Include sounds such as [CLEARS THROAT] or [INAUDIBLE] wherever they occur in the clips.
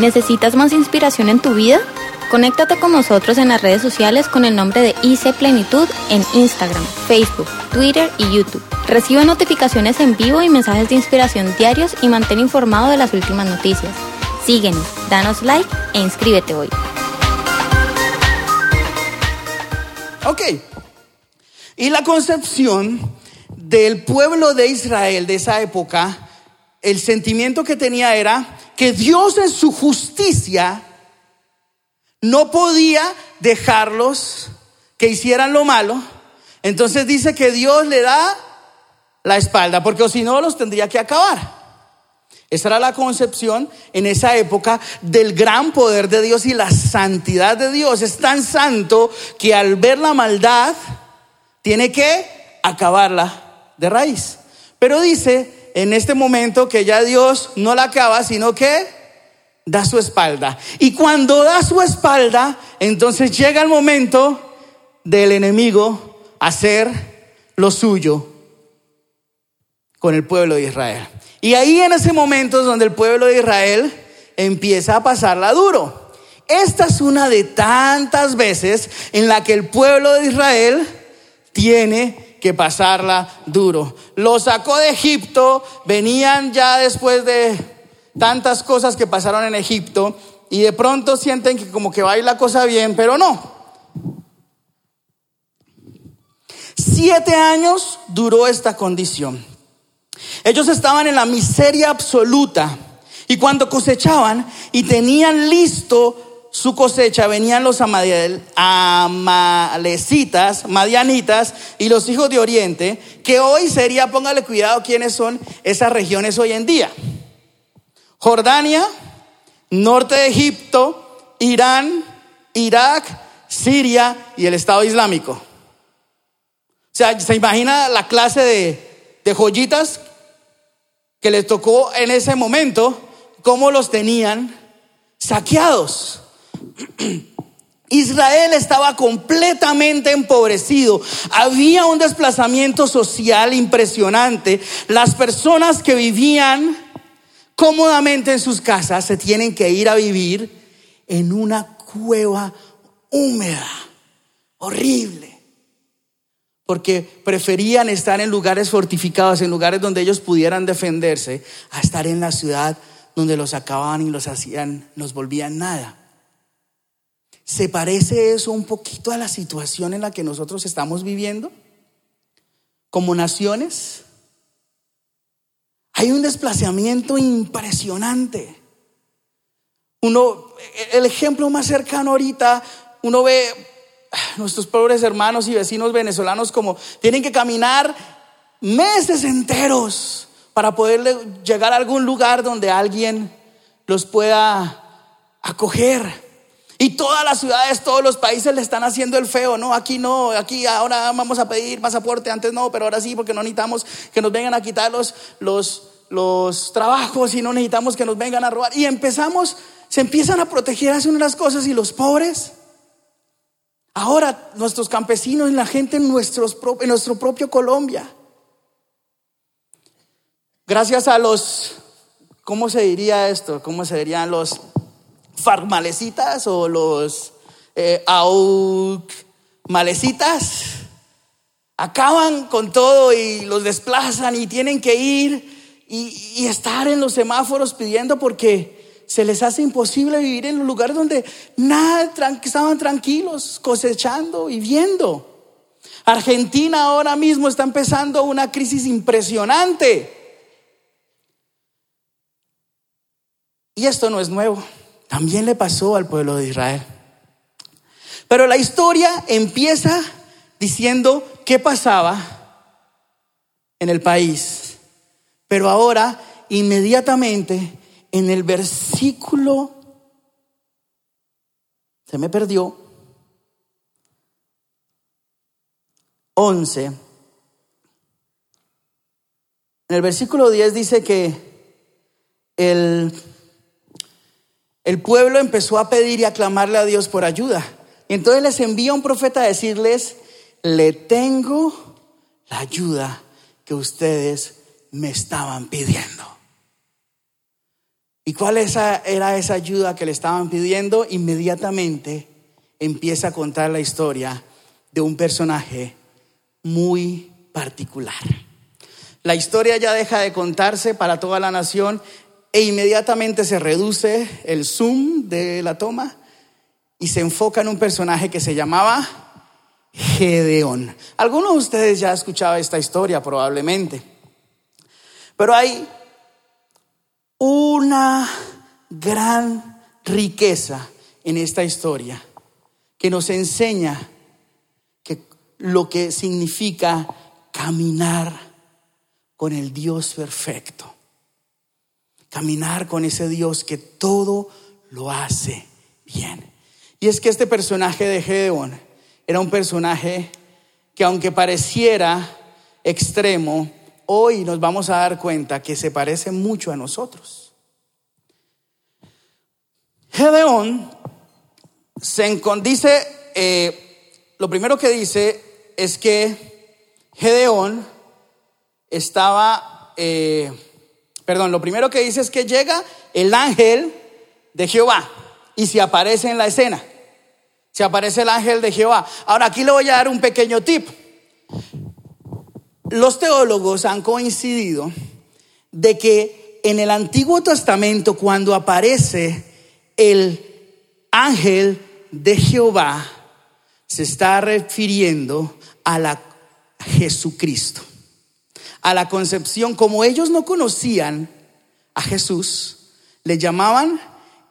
¿Necesitas más inspiración en tu vida? Conéctate con nosotros en las redes sociales con el nombre de IC Plenitud en Instagram, Facebook, Twitter y YouTube. Recibe notificaciones en vivo y mensajes de inspiración diarios y mantén informado de las últimas noticias. Síguenos, danos like e inscríbete hoy. Ok. Y la concepción del pueblo de Israel de esa época, el sentimiento que tenía era que Dios en su justicia no podía dejarlos que hicieran lo malo. Entonces dice que Dios le da la espalda, porque si no los tendría que acabar. Esa era la concepción en esa época del gran poder de Dios y la santidad de Dios. Es tan santo que al ver la maldad tiene que acabarla de raíz. Pero dice en este momento que ya Dios no la acaba, sino que da su espalda. Y cuando da su espalda, entonces llega el momento del enemigo hacer lo suyo con el pueblo de Israel. Y ahí en ese momento es donde el pueblo de Israel empieza a pasarla duro. Esta es una de tantas veces en la que el pueblo de Israel tiene que pasarla duro. Lo sacó de Egipto, venían ya después de tantas cosas que pasaron en Egipto y de pronto sienten que como que va a ir la cosa bien, pero no. Siete años duró esta condición. Ellos estaban en la miseria absoluta y cuando cosechaban y tenían listo su cosecha venían los amalecitas, madianitas y los hijos de Oriente, que hoy sería, póngale cuidado quiénes son esas regiones hoy en día. Jordania, norte de Egipto, Irán, Irak, Siria y el Estado Islámico. O sea, ¿se imagina la clase de, de joyitas que les tocó en ese momento? ¿Cómo los tenían saqueados? [CLEARS THROAT] Israel estaba completamente empobrecido. Había un desplazamiento social impresionante. Las personas que vivían cómodamente en sus casas se tienen que ir a vivir en una cueva húmeda, horrible. Porque preferían estar en lugares fortificados, en lugares donde ellos pudieran defenderse, a estar en la ciudad donde los acababan y los hacían, los volvían nada. ¿Se parece eso un poquito a la situación en la que nosotros estamos viviendo? Como naciones. Hay un desplazamiento impresionante. Uno, el ejemplo más cercano ahorita, uno ve nuestros pobres hermanos y vecinos venezolanos como tienen que caminar meses enteros para poder llegar a algún lugar donde alguien los pueda acoger. Y todas las ciudades, todos los países le están haciendo el feo, no, aquí no, aquí ahora vamos a pedir pasaporte, antes no, pero ahora sí, porque no necesitamos que nos vengan a quitar los, los, los trabajos y no necesitamos que nos vengan a robar. Y empezamos, se empiezan a proteger, hacen unas cosas y los pobres. Ahora nuestros campesinos y la gente en, nuestros, en nuestro propio Colombia. Gracias a los, ¿cómo se diría esto? ¿Cómo se dirían los farmalecitas o los eh, acaban con todo y los desplazan y tienen que ir y, y, estar en los semáforos pidiendo porque se les hace imposible vivir en un lugar donde nada, estaban tranquilos, cosechando y viendo. Argentina ahora mismo está empezando una crisis impresionante. Y esto no es nuevo. También le pasó al pueblo de Israel. Pero la historia empieza diciendo qué pasaba en el país. Pero ahora, inmediatamente, en el versículo, se me perdió, 11, en el versículo 10 dice que el el pueblo empezó a pedir y a clamarle a Dios por ayuda. Entonces les envía un profeta a decirles, le tengo la ayuda que ustedes me estaban pidiendo. ¿Y cuál era esa ayuda que le estaban pidiendo? Inmediatamente empieza a contar la historia de un personaje muy particular. La historia ya deja de contarse para toda la nación e inmediatamente se reduce el zoom de la toma y se enfoca en un personaje que se llamaba Gedeón. Algunos de ustedes ya han escuchado esta historia probablemente, pero hay una gran riqueza en esta historia que nos enseña que lo que significa caminar con el Dios perfecto. Caminar con ese Dios que todo lo hace bien. Y es que este personaje de Gedeón era un personaje que aunque pareciera extremo, hoy nos vamos a dar cuenta que se parece mucho a nosotros. Gedeón se dice, eh, lo primero que dice es que Gedeón estaba, eh, perdón, lo primero que dice es que llega el ángel de Jehová y se aparece en la escena. Se aparece el ángel de Jehová. Ahora aquí le voy a dar un pequeño tip. Los teólogos han coincidido de que en el Antiguo Testamento cuando aparece el ángel de Jehová se está refiriendo a la Jesucristo, a la concepción como ellos no conocían a Jesús, le llamaban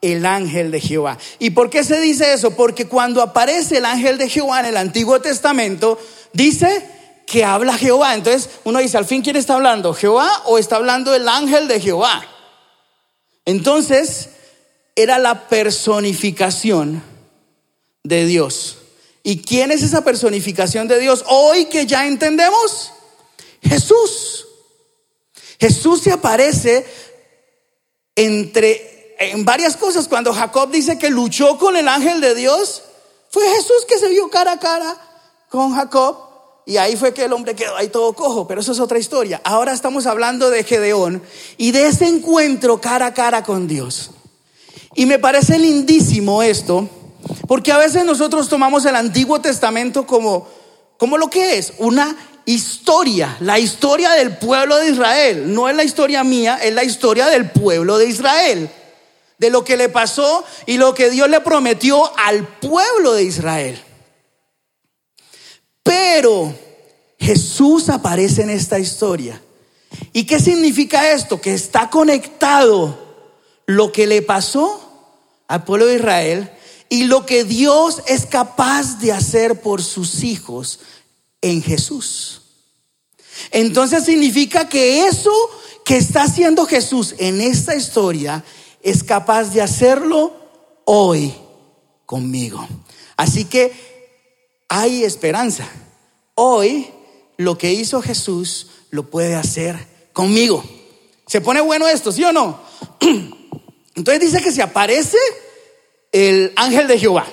el ángel de Jehová. ¿Y por qué se dice eso? Porque cuando aparece el ángel de Jehová en el Antiguo Testamento, dice que habla Jehová. Entonces uno dice, al fin, ¿quién está hablando? ¿Jehová o está hablando el ángel de Jehová? Entonces, era la personificación de Dios. ¿Y quién es esa personificación de Dios? Hoy que ya entendemos, Jesús. Jesús se aparece entre en varias cosas. Cuando Jacob dice que luchó con el ángel de Dios, fue Jesús que se vio cara a cara con Jacob. Y ahí fue que el hombre quedó ahí todo cojo, pero eso es otra historia. Ahora estamos hablando de Gedeón y de ese encuentro cara a cara con Dios. Y me parece lindísimo esto, porque a veces nosotros tomamos el Antiguo Testamento como, como lo que es, una historia, la historia del pueblo de Israel. No es la historia mía, es la historia del pueblo de Israel de lo que le pasó y lo que Dios le prometió al pueblo de Israel. Pero Jesús aparece en esta historia. ¿Y qué significa esto? Que está conectado lo que le pasó al pueblo de Israel y lo que Dios es capaz de hacer por sus hijos en Jesús. Entonces significa que eso que está haciendo Jesús en esta historia es capaz de hacerlo hoy conmigo. Así que hay esperanza. Hoy lo que hizo Jesús lo puede hacer conmigo. ¿Se pone bueno esto, sí o no? [CLEARS THROAT] Entonces dice que se aparece el ángel de Jehová.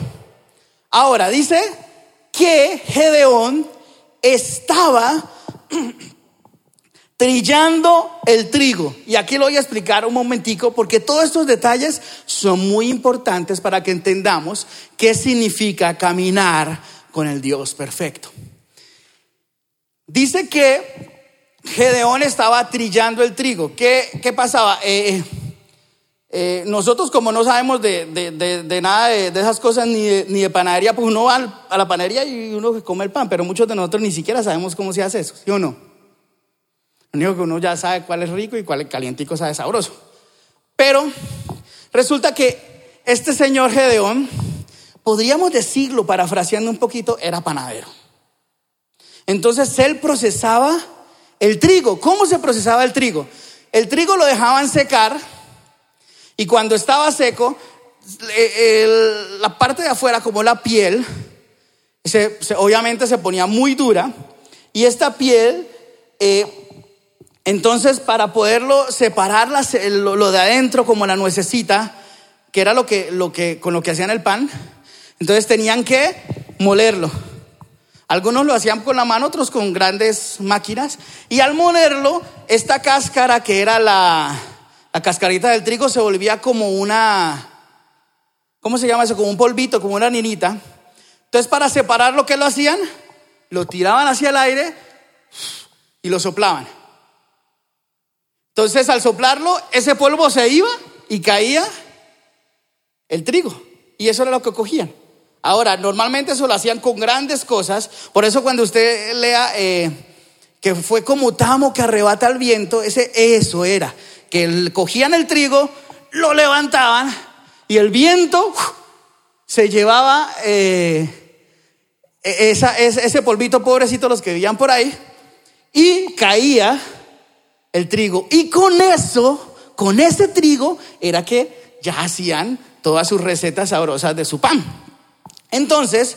Ahora dice que Gedeón estaba [CLEARS THROAT] trillando el trigo. Y aquí lo voy a explicar un momentico porque todos estos detalles son muy importantes para que entendamos qué significa caminar con el Dios perfecto. Dice que Gedeón estaba trillando el trigo. ¿Qué, qué pasaba? Eh, eh, nosotros como no sabemos de, nada de, esas cosas ni de, panadería, pues uno va a la panadería y uno come el pan, pero muchos de nosotros ni siquiera sabemos cómo se hace eso, ¿sí o no? único que uno ya sabe cuál es rico y cuál es calientico sabe sabroso. Pero resulta que este señor Gedeón, podríamos decirlo, parafraseando un poquito, era panadero. Entonces él procesaba el trigo. ¿Cómo se procesaba el trigo? El trigo lo dejaban secar y cuando estaba seco, la parte de afuera, como la piel, obviamente se ponía muy dura y esta piel eh, entonces, para poderlo separar lo, de adentro como la nuececita, que era lo que, lo que, con lo que hacían el pan, entonces tenían que molerlo. Algunos lo hacían con la mano, otros con grandes máquinas. Y al molerlo, esta cáscara que era la, la cascarita del trigo se volvía como una, ¿cómo se llama eso? Como un polvito, como una ninita. Entonces para separar lo que lo hacían, lo tiraban hacia el aire y lo soplaban. Entonces al soplarlo, ese polvo se iba y caía el trigo. Y eso era lo que cogían. Ahora, normalmente eso lo hacían con grandes cosas. Por eso cuando usted lea eh, que fue como tamo que arrebata el viento, ese, eso era. Que cogían el trigo, lo levantaban y el viento se llevaba eh, e, ese polvito pobrecito, los que vivían por ahí, y caía el trigo. Y con eso, con ese trigo, era que ya hacían todas sus recetas sabrosas de su pan. Entonces,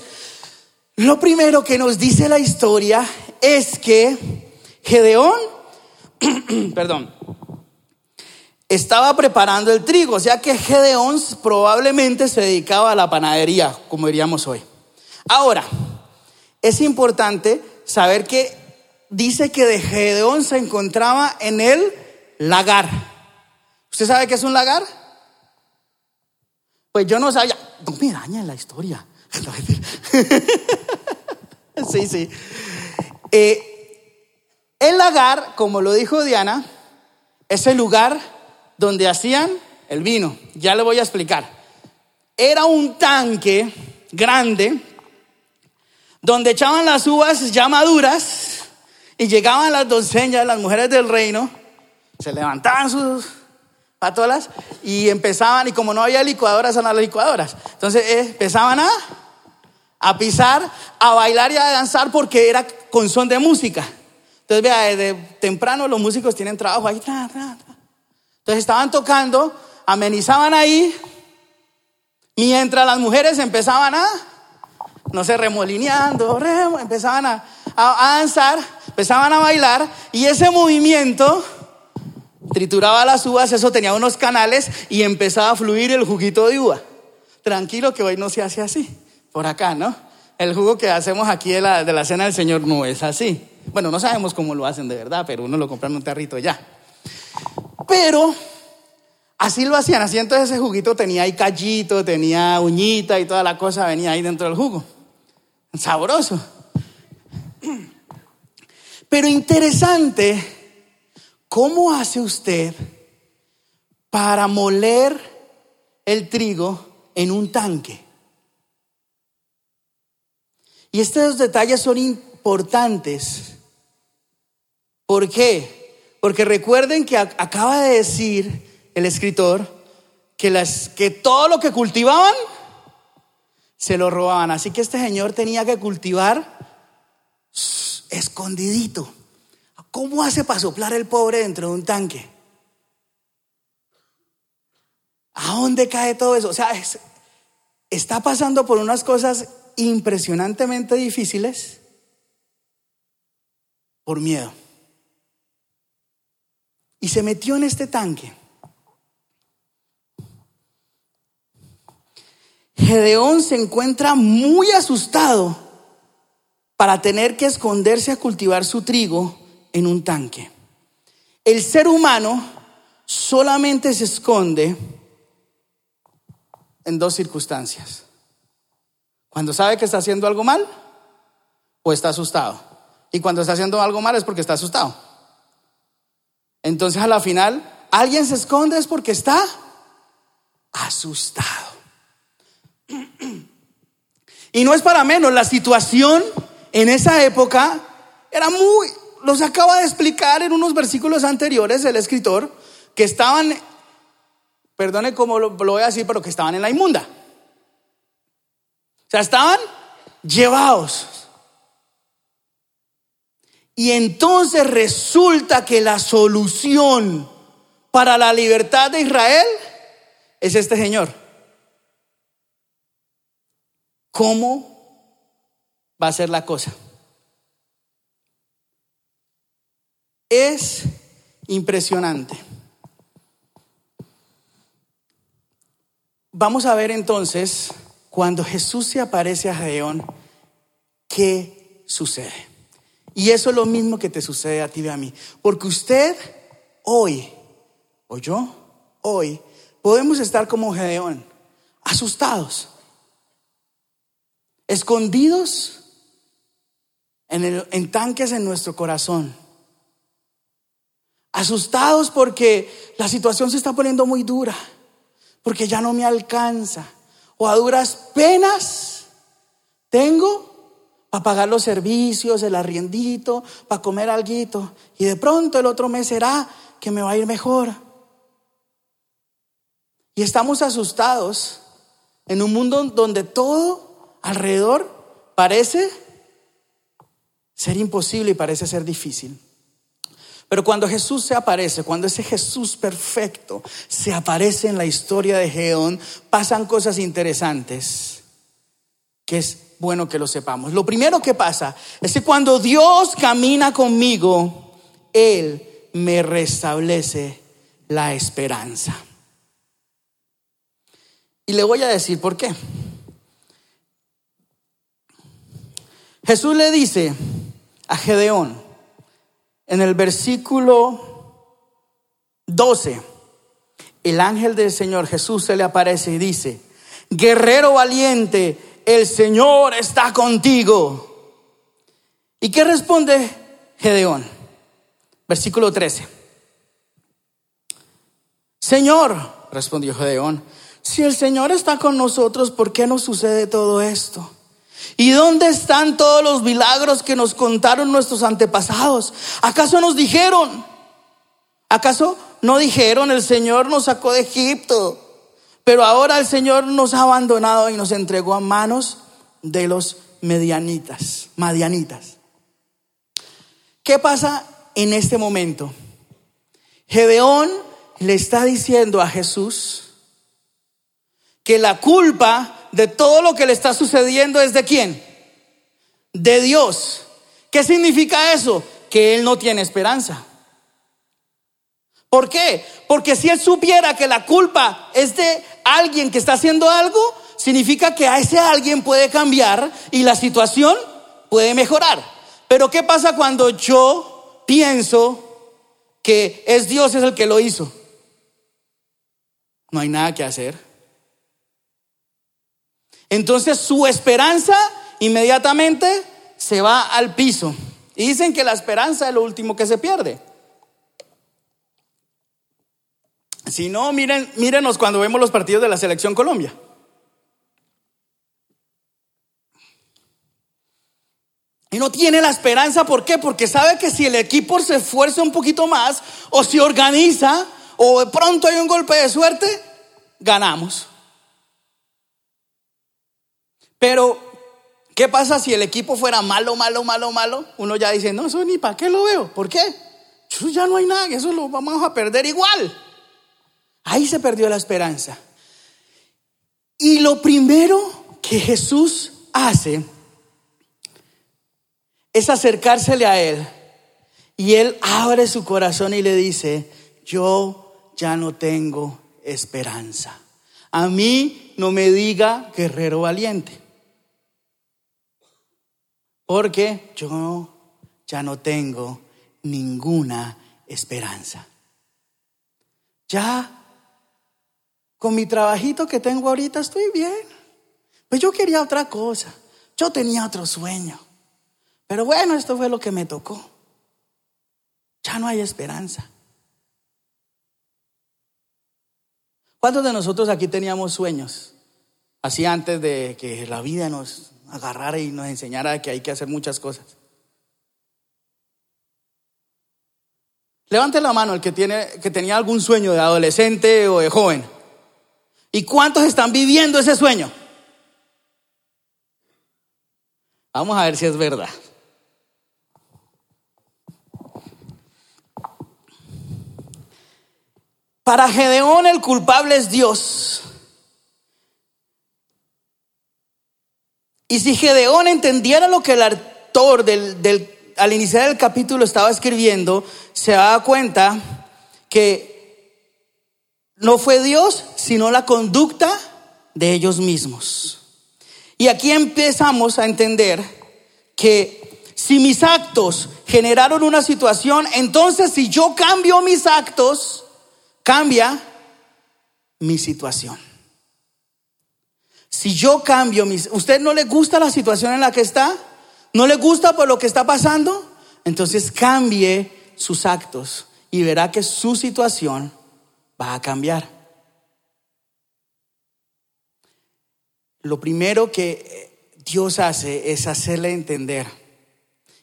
lo primero que nos dice la historia es que Gedeón, [CLEARS THROAT] perdón, estaba preparando el trigo, o sea que Gedeón probablemente se dedicaba a la panadería, como diríamos hoy. Ahora, es importante saber que dice que de Gedeón se encontraba en el lagar. ¿Usted sabe qué es un lagar? Pues yo no sabía, no me daña la historia. [LAUGHS] sí, sí. Eh, el lagar, como lo dijo Diana, es el lugar donde hacían el vino. Ya le voy a explicar. Era un tanque grande donde echaban las uvas ya maduras y llegaban las doncellas, las mujeres del reino, se levantaban sus patolas y empezaban, y como no había licuadoras, eran las licuadoras. Entonces eh, empezaban a, pisar, a bailar y a danzar porque era con son de música. Entonces, vea, desde temprano los músicos tienen trabajo ahí. Entonces estaban tocando, amenizaban ahí, mientras las mujeres empezaban a, no sé, remolineando, empezaban a, a danzar, empezaban a bailar, y ese movimiento trituraba las uvas, eso tenía unos canales y empezaba a fluir el juguito de uva. Tranquilo que hoy no se hace así, por acá, ¿no? El jugo que hacemos aquí de la, de la cena del Señor no es así. Bueno, no sabemos cómo lo hacen de verdad, pero uno lo compra en un tarrito ya. Pero así lo hacían, así entonces ese juguito tenía ahí callito, tenía uñita y toda la cosa venía ahí dentro del jugo. Sabroso. Pero interesante ¿Cómo hace usted para moler el trigo en un tanque? Y estos detalles son importantes. ¿Por qué? Porque recuerden que acaba de decir el escritor que, las, que todo lo que cultivaban se lo robaban. Así que este señor tenía que cultivar escondidito. ¿Cómo hace para soplar el pobre dentro de un tanque? ¿A dónde cae todo eso? O sea, está pasando por unas cosas impresionantemente difíciles por miedo. Y se metió en este tanque. Gedeón se encuentra muy asustado para tener que esconderse a cultivar su trigo en un tanque. El ser humano solamente se esconde en dos circunstancias. Cuando sabe que está haciendo algo mal o está asustado. Y cuando está haciendo algo mal es porque está asustado. Entonces a la final, alguien se esconde es porque está asustado. [CLEARS THROAT] Y no es para menos, la situación en esa época era muy, los acaba de explicar en unos versículos anteriores el escritor, que estaban, perdone cómo lo, lo voy a decir, pero que estaban en la inmunda. O sea, estaban llevados. Y entonces resulta que la solución para la libertad de Israel es este Señor. ¿Cómo va a ser la cosa? Es impresionante. Vamos a ver entonces, cuando Jesús se aparece a Gedeón, ¿qué sucede? Y eso es lo mismo que te sucede a ti y a mí. Porque usted hoy, o yo, hoy podemos estar como Gedeón, asustados, escondidos en, el, en tanques en nuestro corazón, asustados porque la situación se está poniendo muy dura, porque ya no me alcanza, o a duras penas tengo para pagar los servicios, el arriendito, para comer algo. Y de pronto el otro mes será que me va a ir mejor. Y estamos asustados en un mundo donde todo alrededor parece ser imposible y parece ser difícil. Pero cuando Jesús se aparece, cuando ese Jesús perfecto se aparece en la historia de Geón, pasan cosas interesantes, que es bueno que lo sepamos. Lo primero que pasa es que cuando Dios camina conmigo, Él me restablece la esperanza. Y le voy a decir por qué. Jesús le dice a Gedeón en el versículo 12, el ángel del Señor Jesús se le aparece y dice, guerrero valiente, el Señor está contigo. ¿Y qué responde Gedeón? Versículo 13. Señor, respondió Gedeón, si el Señor está con nosotros, ¿por qué nos sucede todo esto? ¿Y dónde están todos los milagros que nos contaron nuestros antepasados? ¿Acaso nos dijeron? ¿Acaso no dijeron el Señor nos sacó de Egipto? Pero ahora el Señor nos ha abandonado y nos entregó a manos de los medianitas, madianitas. ¿Qué pasa en este momento? Gedeón le está diciendo a Jesús que la culpa de todo lo que le está sucediendo es de quién? De Dios. ¿Qué significa eso? Que él no tiene esperanza. ¿Por qué? Porque si él supiera que la culpa es de alguien que está haciendo algo, significa que a ese alguien puede cambiar y la situación puede mejorar. Pero ¿qué pasa cuando yo pienso que es Dios es el que lo hizo? No hay nada que hacer. Entonces su esperanza inmediatamente se va al piso. Y dicen que la esperanza es lo último que se pierde. Si no, miren, mírenos cuando vemos los partidos de la selección Colombia. Y no tiene la esperanza, ¿por qué? Porque sabe que si el equipo se esfuerza un poquito más, o se organiza, o de pronto hay un golpe de suerte, ganamos. Pero, ¿qué pasa si el equipo fuera malo, malo, malo, malo? Uno ya dice, no, eso ni para qué lo veo. ¿Por qué? Ya no hay nada, eso lo vamos a perder igual. Ahí se perdió la esperanza. Y lo primero que Jesús hace es acercársele a Él. Y Él abre su corazón y le dice, yo ya no tengo esperanza. A mí no me diga guerrero valiente. Porque yo ya no tengo ninguna esperanza. Ya con mi trabajito que tengo ahorita estoy bien. Pues yo quería otra cosa. Yo tenía otro sueño. Pero bueno, esto fue lo que me tocó. Ya no hay esperanza. ¿Cuántos de nosotros aquí teníamos sueños? Así antes de que la vida nos agarrara y nos enseñara que hay que hacer muchas cosas. Levante la mano el que, tiene, que tenía algún sueño de adolescente o de joven. ¿Y cuántos están viviendo ese sueño? Vamos a ver si es verdad. Para Gedeón el culpable es Dios. Y si Gedeón entendiera lo que el autor del, al iniciar el capítulo estaba escribiendo, se da cuenta que no fue Dios, sino la conducta de ellos mismos. Y aquí empezamos a entender que si mis actos generaron una situación, entonces si yo cambio mis actos, cambia mi situación. Si yo cambio mis... ¿Usted no le gusta la situación en la que está? ¿No le gusta por lo que está pasando? Entonces cambie sus actos y verá que su situación va a cambiar. Lo primero que Dios hace es hacerle entender.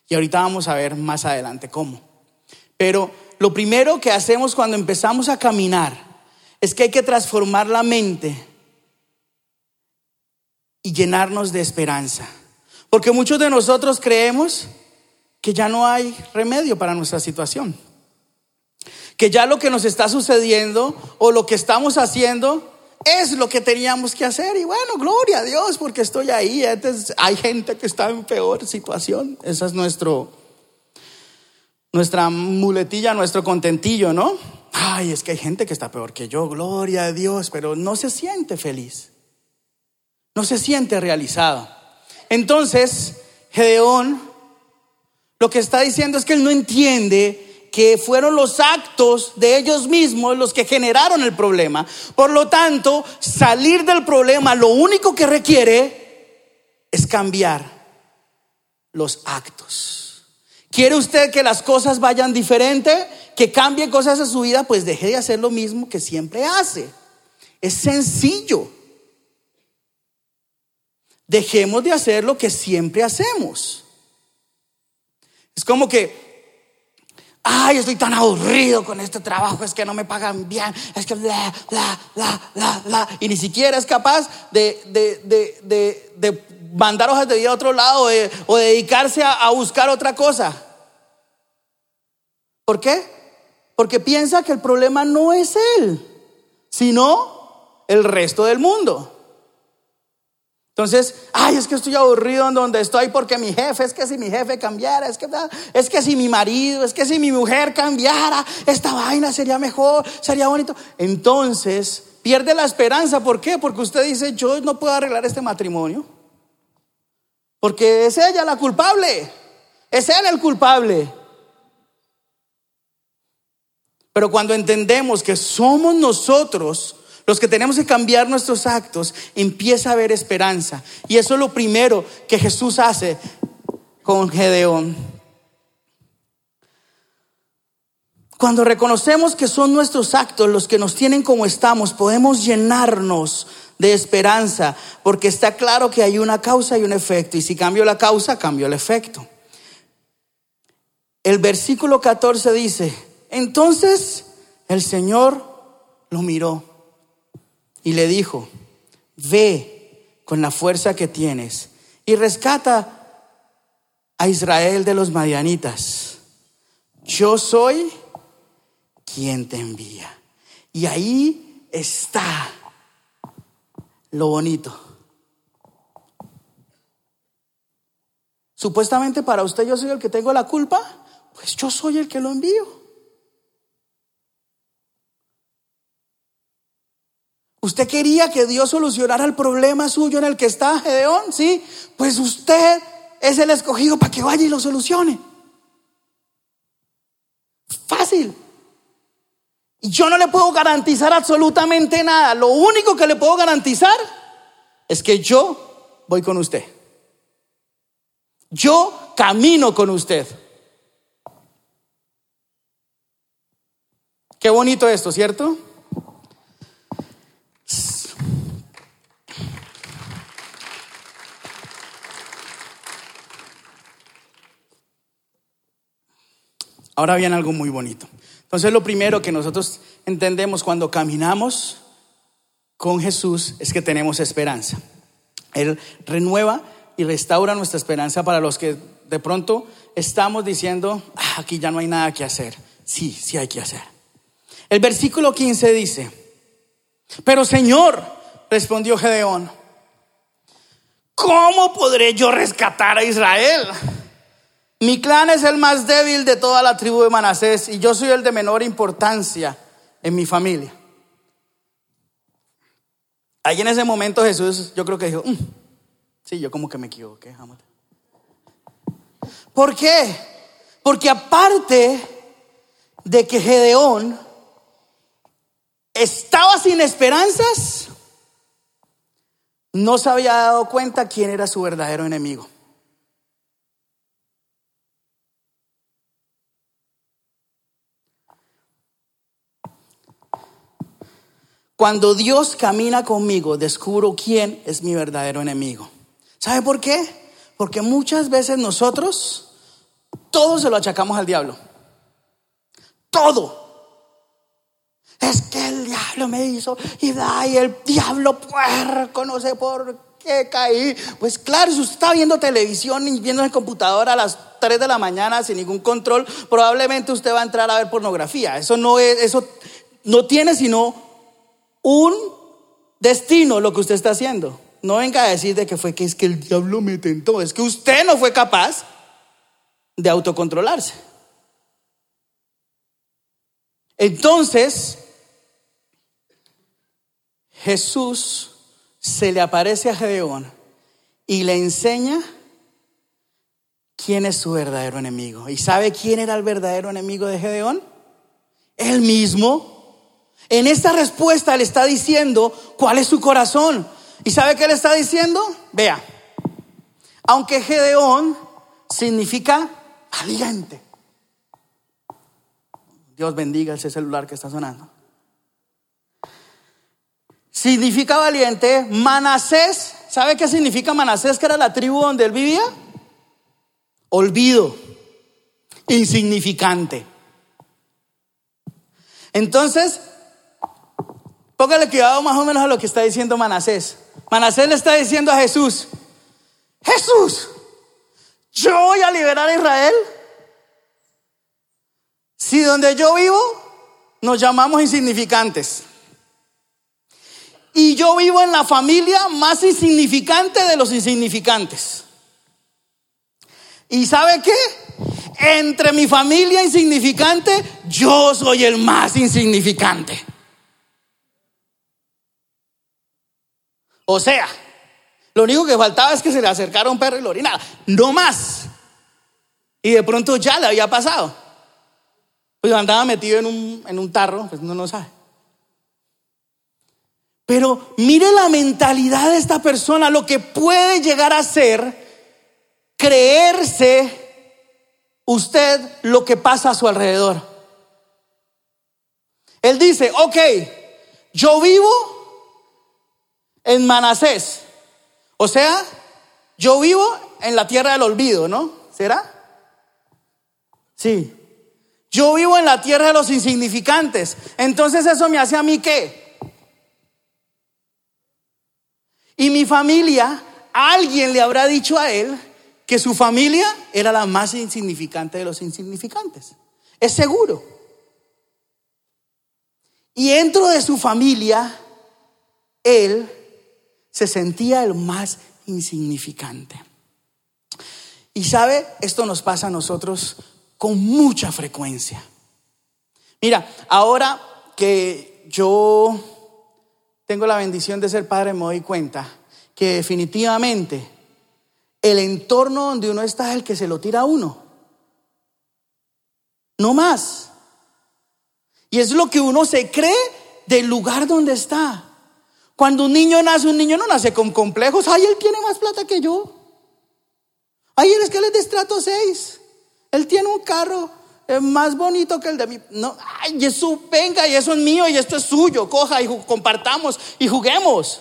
Y ahorita vamos a ver más adelante cómo. Pero lo primero que hacemos cuando empezamos a caminar es que hay que transformar la mente y llenarnos de esperanza. Porque muchos de nosotros creemos que ya no hay remedio para nuestra situación. Que ya lo que nos está sucediendo o lo que estamos haciendo es lo que teníamos que hacer. Y bueno, gloria a Dios porque estoy ahí. hay gente que está en peor situación. Esa es nuestro, nuestra muletilla, nuestro contentillo, ¿no? Ay, es que hay gente que está peor que yo, gloria a Dios, pero no se siente feliz. No se siente realizado. Entonces, Gedeón lo que está diciendo es que él no entiende que fueron los actos de ellos mismos los que generaron el problema. Por lo tanto, salir del problema lo único que requiere es cambiar los actos. ¿Quiere usted que las cosas vayan diferente? ¿Que cambien cosas en su vida? Pues deje de hacer lo mismo que siempre hace. Es sencillo. Dejemos de hacer lo que siempre hacemos. Es como que, ay, estoy tan aburrido con este trabajo, es que no me pagan bien, es que bla, bla, bla, bla, bla. Y ni siquiera es capaz de, de, mandar hojas de vida a otro lado o dedicarse a buscar otra cosa. ¿Por qué? Porque piensa que el problema no es él, sino el resto del mundo. Entonces, ay, es que estoy aburrido en donde estoy porque mi jefe, es que si mi jefe cambiara, es que, es que si mi marido, es que si mi mujer cambiara, esta vaina sería mejor, sería bonito. Entonces, pierde la esperanza. ¿Por qué? Porque usted dice, yo no puedo arreglar este matrimonio. Porque es ella la culpable. Es él el culpable. Pero cuando entendemos que somos nosotros los que tenemos que cambiar nuestros actos, empieza a haber esperanza. Y eso es lo primero que Jesús hace con Gedeón. Cuando reconocemos que son nuestros actos los que nos tienen como estamos, podemos llenarnos de esperanza, porque está claro que hay una causa y un efecto, y si cambio la causa, cambio el efecto. El versículo 14 dice, entonces el Señor lo miró y le dijo, ve con la fuerza que tienes y rescata a Israel de los madianitas. Yo soy quien te envía. Y ahí está lo bonito. Supuestamente para usted yo soy el que tengo la culpa, pues yo soy el que lo envío. ¿Usted quería que Dios solucionara el problema suyo en el que está Gedeón? Sí, pues usted es el escogido para que vaya y lo solucione. Fácil. Y yo no le puedo garantizar absolutamente nada. Lo único que le puedo garantizar es que yo voy con usted. Yo camino con usted. Qué bonito esto, ¿cierto? Ahora viene algo muy bonito. Entonces lo primero que nosotros entendemos cuando caminamos con Jesús es que tenemos esperanza. Él renueva y restaura nuestra esperanza para los que de pronto estamos diciendo, ah, aquí ya no hay nada que hacer. Sí, sí hay que hacer. El versículo 15 dice, pero Señor, respondió Gedeón, ¿cómo podré yo rescatar a Israel? Mi clan es el más débil de toda la tribu de Manasés y yo soy el de menor importancia en mi familia. Ahí en ese momento Jesús, yo creo que dijo, mm, sí, yo como que me equivoqué. ¿Por qué? Porque aparte de que Gedeón estaba sin esperanzas, no se había dado cuenta quién era su verdadero enemigo. Cuando Dios camina conmigo, descubro quién es mi verdadero enemigo. ¿Sabe por qué? Porque muchas veces nosotros todo se lo achacamos al diablo. Todo. Es que el diablo me hizo y, y el diablo puerco, no sé por qué caí. Pues claro, si usted está viendo televisión y viendo el computador a las 3 de la mañana sin ningún control, probablemente usted va a entrar a ver pornografía. Eso no es, eso no tiene sino un destino lo que usted está haciendo. No venga a decir de que fue que es que el diablo me tentó, es que usted no fue capaz de autocontrolarse. Entonces, Jesús se le aparece a Gedeón y le enseña quién es su verdadero enemigo. ¿Y sabe quién era el verdadero enemigo de Gedeón? Él mismo. En esta respuesta le está diciendo cuál es su corazón. ¿Y sabe qué le está diciendo? Vea, aunque Gedeón significa valiente. Dios bendiga ese celular que está sonando significa valiente. Manasés, ¿sabe qué significa Manasés, que era la tribu donde él vivía? Olvido, insignificante. Entonces, póngale cuidado más o menos a lo que está diciendo Manasés. Manasés le está diciendo a Jesús, Jesús, yo voy a liberar a Israel. Si donde yo vivo nos llamamos insignificantes. Y yo vivo en la familia más insignificante de los insignificantes. ¿Y sabe qué? Entre mi familia insignificante, yo soy el más insignificante. O sea, lo único que faltaba es que se le acercara un perro y lo orinara. No más. Y de pronto ya le había pasado. Pues andaba metido en un, en un tarro, pues no no sabe. Pero mire la mentalidad de esta persona, lo que puede llegar a ser creerse usted lo que pasa a su alrededor. Él dice, ok, yo vivo en Manasés. O sea, yo vivo en la tierra del olvido, ¿no? ¿Será? Sí. Yo vivo en la tierra de los insignificantes. Entonces eso me hace a mí qué? Y mi familia, alguien le habrá dicho a él que su familia era la más insignificante de los insignificantes. Es seguro. Y dentro de su familia, él se sentía el más insignificante. Y sabe, esto nos pasa a nosotros con mucha frecuencia. Mira, ahora que yo tengo la bendición de ser padre, me doy cuenta que definitivamente el entorno donde uno está es el que se lo tira a uno. No más. Y es lo que uno se cree del lugar donde está. Cuando un niño nace, un niño no nace con complejos. Ay, él tiene más plata que yo. Ay, él es que él es de estrato 6. Él tiene un carro es más bonito que el de mi. No, ay, eso venga y eso es mío y esto es suyo. Coja y compartamos y juguemos.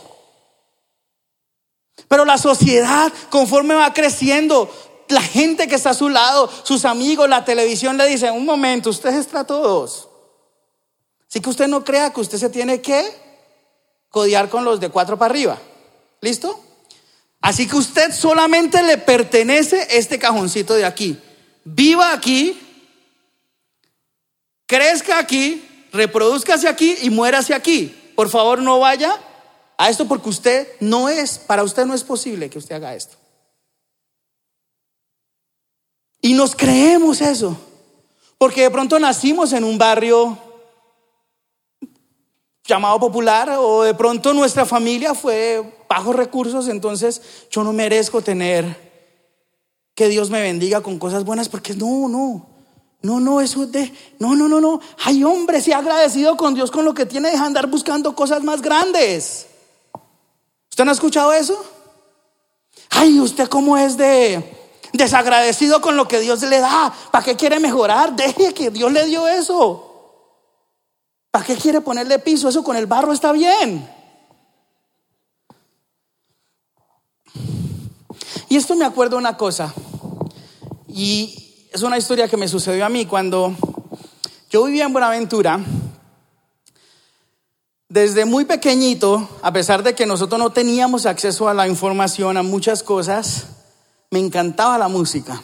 Pero la sociedad, conforme va creciendo, la gente que está a su lado, sus amigos, la televisión le dicen: Un momento, usted es estrato todos. Así que usted no crea que usted se tiene que codiar con los de cuatro para arriba. ¿Listo? Así que usted solamente le pertenece este cajoncito de aquí. Viva aquí, crezca aquí, reproduzca hacia aquí y muera hacia aquí. Por favor, no vaya a esto porque usted no es, para usted no es posible que usted haga esto. Y nos creemos eso, porque de pronto nacimos en un barrio llamado popular o de pronto nuestra familia fue bajos recursos, entonces yo no merezco tener que Dios me bendiga con cosas buenas porque no, no. No, no, eso es de, no, no, no, no. Ay, hombre, ha agradecido con Dios con lo que tiene, deja andar buscando cosas más grandes. ¿Usted no ha escuchado eso? Ay, usted cómo es de desagradecido con lo que Dios le da. ¿Para qué quiere mejorar? Deje que Dios le dio eso. ¿Para qué quiere ponerle piso? Eso con el barro está bien. Y esto me acuerdo una cosa. Y es una historia que me sucedió a mí cuando yo vivía en Buenaventura. Desde muy pequeñito, a pesar de que nosotros no teníamos acceso a la información, a muchas cosas, me encantaba la música.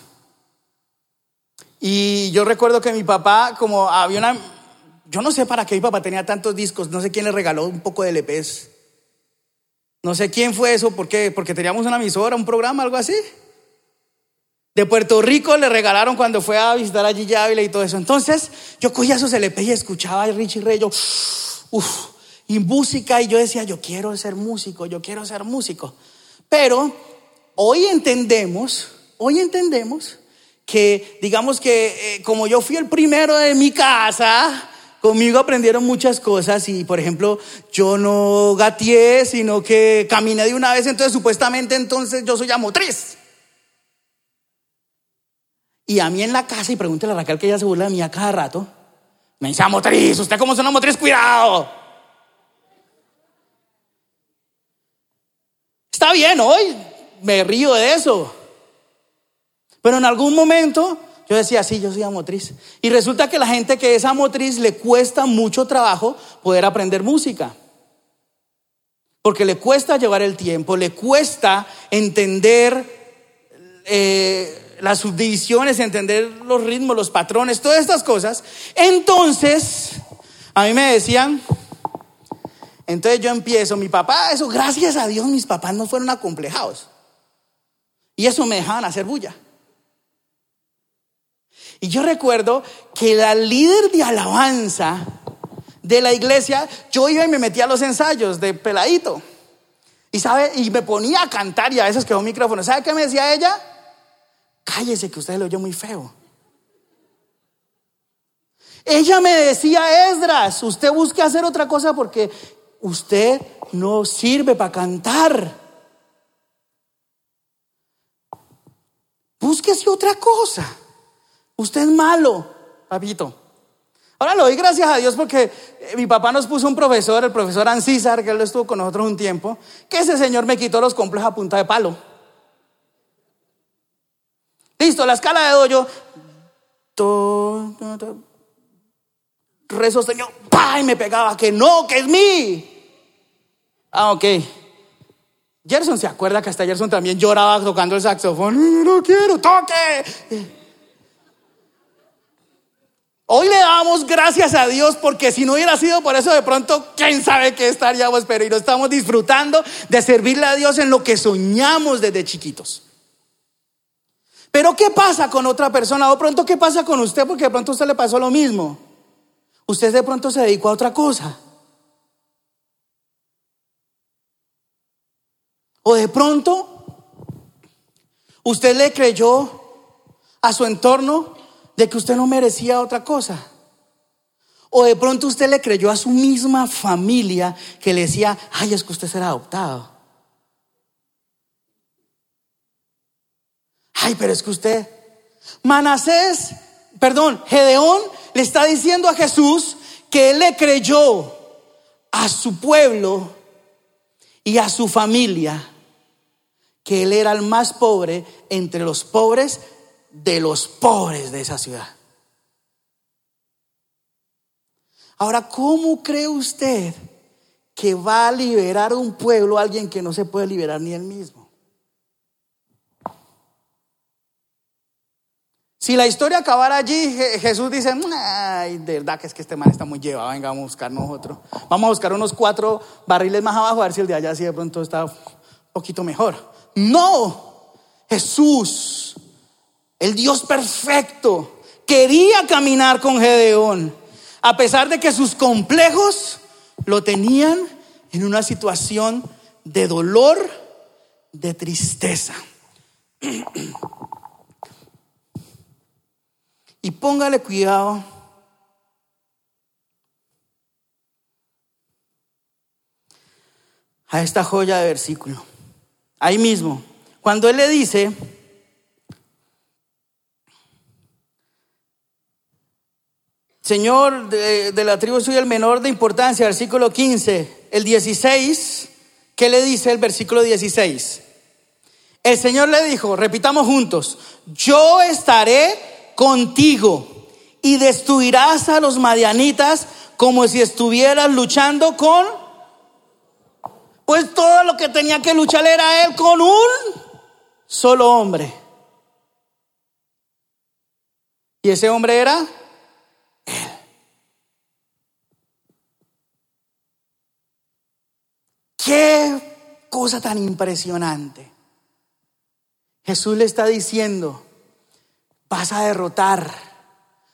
Y yo recuerdo que mi papá, como había una... Yo no sé para qué mi papá tenía tantos discos, no sé quién le regaló un poco de LPs. No sé quién fue eso, ¿por qué? Porque teníamos una emisora, un programa, algo así. De Puerto Rico le regalaron cuando fue a visitar a Gigi Ávila y todo eso. Entonces yo cogía esos LPs y escuchaba a Richie Ray, yo, uff, y música, y yo decía, yo quiero ser músico, yo quiero ser músico. Pero hoy entendemos, hoy entendemos que digamos que eh, como yo fui el primero de mi casa, conmigo aprendieron muchas cosas y por ejemplo yo no gateé, sino que caminé de una vez, entonces supuestamente entonces yo soy ya motriz. Y a mí en la casa, y pregúntale a Raquel que ella se burla de mí a cada rato, me dice, motriz, usted como es una motriz, cuidado. Está bien hoy, me río de eso. Pero en algún momento yo decía, sí, yo soy amotriz. Y resulta que la gente que es amotriz le cuesta mucho trabajo poder aprender música. Porque le cuesta llevar el tiempo, le cuesta entender eh, las subdivisiones, entender los ritmos, los patrones, todas estas cosas. Entonces, a mí me decían, entonces yo empiezo, mi papá, eso, gracias a Dios, mis papás no fueron acomplejados. Y eso me dejaban hacer bulla. Y yo recuerdo que la líder de alabanza de la iglesia, yo iba y me metía a los ensayos de peladito. Y sabe, y me ponía a cantar y a veces quedó un micrófono. ¿Sabe qué me decía ella? Cállese que usted lo oyó muy feo. Ella me decía, Esdras, usted busque hacer otra cosa porque usted no sirve para cantar. Búsquese otra cosa. Usted es malo, papito. Ahora lo doy gracias a Dios porque eh, mi papá nos puso un profesor, el profesor Ancísar, que él estuvo con nosotros un tiempo, que ese señor me quitó los complejos a punta de palo. Listo, la escala de doyo. Rezo señor, ¡pa! Y me pegaba que no, que es mí. Ah, ok. Gerson se acuerda que hasta Gerson también lloraba tocando el saxofón. No quiero, toque. Hoy le damos gracias a Dios porque si no hubiera sido por eso de pronto, quién sabe qué estaríamos, pero y no estamos disfrutando de servirle a Dios en lo que soñamos desde chiquitos. Pero ¿qué pasa con otra persona? O pronto, ¿qué pasa con usted? Porque de pronto a usted le pasó lo mismo. Usted de pronto se dedicó a otra cosa. O de pronto, usted le creyó a su entorno de que usted no merecía otra cosa. O de pronto usted le creyó a su misma familia que le decía, ay, es que usted será adoptado. Ay, pero es que usted, Manasés, perdón, Gedeón le está diciendo a Jesús que él le creyó a su pueblo y a su familia que él era el más pobre entre los pobres de los pobres de esa ciudad. Ahora, ¿cómo cree usted que va a liberar un pueblo a alguien que no se puede liberar ni él mismo? Si la historia acabara allí, Jesús dice, ay, de verdad que es que este man está muy llevado, venga, vamos a buscarnos otro. Vamos a buscar unos cuatro barriles más abajo, a ver si el de allá sí de pronto está un poquito mejor. No, Jesús, el Dios perfecto, quería caminar con Gedeón, a pesar de que sus complejos lo tenían en una situación de dolor, de tristeza. Y póngale cuidado. A esta joya de versículo. Ahí mismo. Cuando él le dice, Señor de, la tribu soy el menor de importancia, versículo 15, el 16, ¿qué le dice el versículo 16? El Señor le dijo, repitamos juntos, yo estaré contigo y destruirás a los madianitas como si estuvieras luchando con... Pues todo lo que tenía que luchar era él con un solo hombre. Y ese hombre era Qué cosa tan impresionante. Jesús le está diciendo, vas a derrotar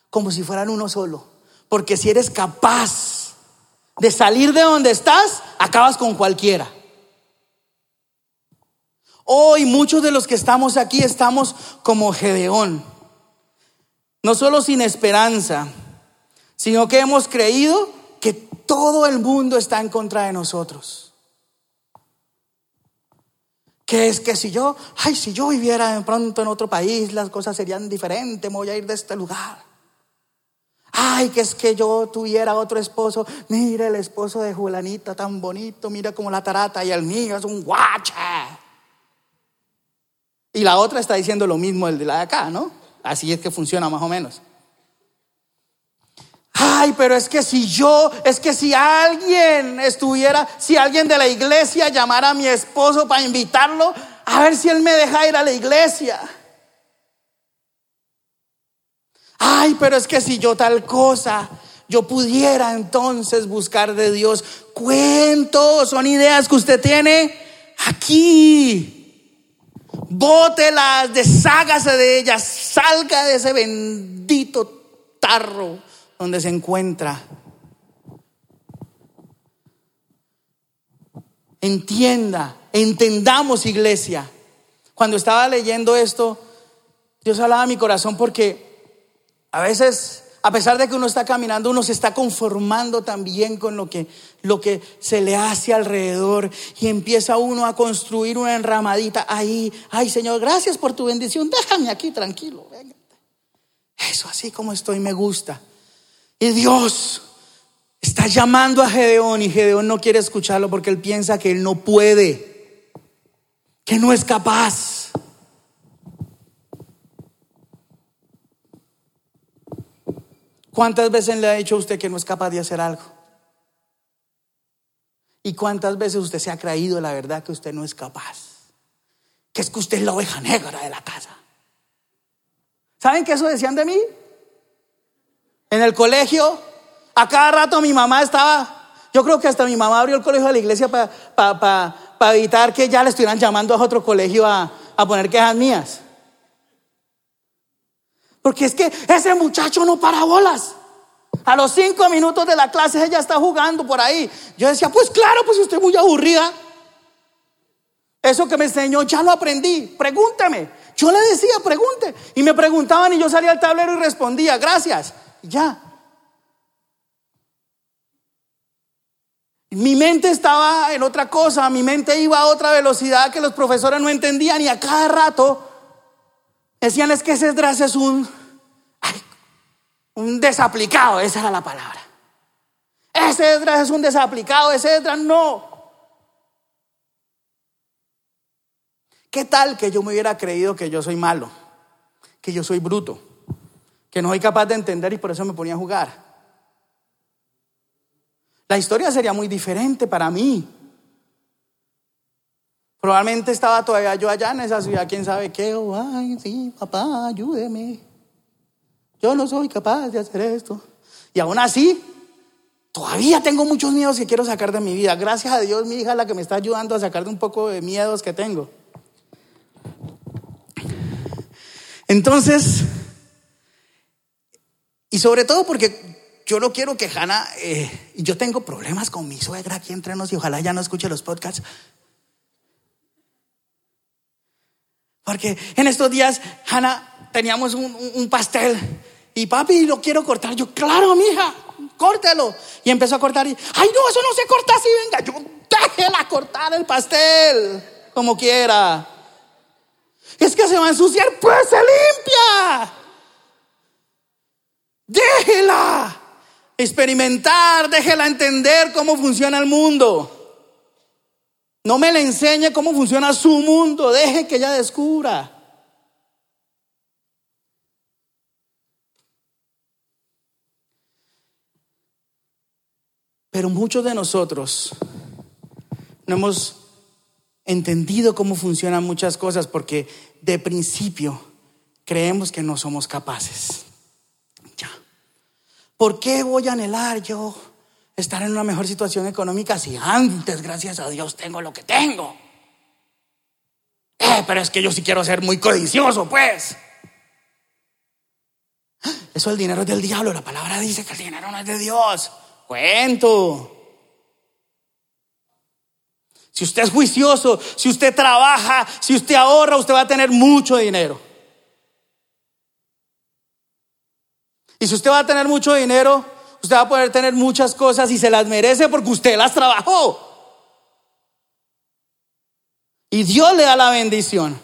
como si fueran uno solo. Porque si eres capaz de salir de donde estás, acabas con cualquiera. Hoy muchos de los que estamos aquí estamos como Gedeón. No solo sin esperanza, sino que hemos creído que todo el mundo está en contra de nosotros. Que es que si yo, ay, si yo viviera de pronto en otro país, las cosas serían diferentes, me voy a ir de este lugar. Ay, que es que yo tuviera otro esposo. Mira el esposo de Julanita tan bonito, mira como la tarata y el mío es un guacha. Y la otra está diciendo lo mismo el de la de acá, ¿no? Así es que funciona más o menos. Ay, pero es que si yo, es que si alguien estuviera, si alguien de la iglesia llamara a mi esposo para invitarlo, a ver si él me deja ir a la iglesia. Ay, pero es que si yo tal cosa, yo pudiera entonces buscar de Dios. Cuentos, son ideas que usted tiene aquí. Bótelas, deshágase de ellas, salga de ese bendito tarro donde se encuentra. Entienda, entendamos iglesia. Cuando estaba leyendo esto, Dios hablaba mi corazón porque a veces, a pesar de que uno está caminando, uno se está conformando también con lo que, lo que se le hace alrededor y empieza uno a construir una enramadita ahí. Ay Señor, gracias por tu bendición, déjame aquí tranquilo. Eso así como estoy me gusta. Y Dios está llamando a Gedeón y Gedeón no quiere escucharlo porque él piensa que él no puede, que no es capaz. ¿Cuántas veces le ha dicho a usted que no es capaz de hacer algo? ¿Y cuántas veces usted se ha creído la verdad que usted no es capaz? Que es que usted es la oveja negra de la casa. ¿Saben qué eso decían de mí? En el colegio, a cada rato mi mamá estaba, yo creo que hasta mi mamá abrió el colegio de la iglesia para evitar que ya le estuvieran llamando a otro colegio a, a poner quejas mías. Porque es que ese muchacho no para bolas. A los cinco minutos de la clase ella está jugando por ahí. Yo decía, pues claro, pues usted es muy aburrida. Eso que me enseñó ya lo aprendí. Pregúnteme. Yo le decía, pregunte. Y me preguntaban y yo salía al tablero y respondía, gracias ya. Mi mente estaba en otra cosa, mi mente iba a otra velocidad que los profesores no entendían y a cada rato decían es que ese Esdras es un, un desaplicado, esa era la palabra. Ese Esdras es un desaplicado, ese Esdras no. ¿Qué tal que yo me hubiera creído que yo soy malo, que yo soy bruto? Que no soy capaz de entender y por eso me ponía a jugar. La historia sería muy diferente para mí. Probablemente estaba todavía yo allá en esa ciudad, quién sabe qué. Oh, ay, sí, papá, ayúdeme. Yo no soy capaz de hacer esto. Y aún así, todavía tengo muchos miedos que quiero sacar de mi vida. Gracias a Dios, mi hija la que me está ayudando a sacar de un poco de miedos que tengo. Entonces, y sobre todo porque yo no quiero que Hannah, eh, yo tengo problemas con mi suegra aquí entre nos y ojalá ya no escuche los podcasts. Porque en estos días, Hannah, teníamos un, pastel Y papi, lo quiero cortar. Yo, claro, mija, córtelo. Y empezó a cortar y, ay, no, eso no se corta así, venga. Yo, déjela cortar el pastel, como quiera. Es que se va a ensuciar, pues se limpia. Déjela experimentar, déjela entender cómo funciona el mundo. No me le enseñe cómo funciona su mundo, deje que ella descubra. Pero muchos de nosotros no hemos entendido cómo funcionan muchas cosas porque de principio creemos que no somos capaces. ¿Por qué voy a anhelar yo estar en una mejor situación económica si antes, gracias a Dios, tengo lo que tengo? Eh, pero es que yo sí quiero ser muy codicioso, pues. Eso el dinero es del diablo. La palabra dice que el dinero no es de Dios. Cuento. Si usted es juicioso, si usted trabaja, si usted ahorra, usted va a tener mucho dinero. Y si usted va a tener mucho dinero, usted va a poder tener muchas cosas y se las merece porque usted las trabajó. Y Dios le da la bendición.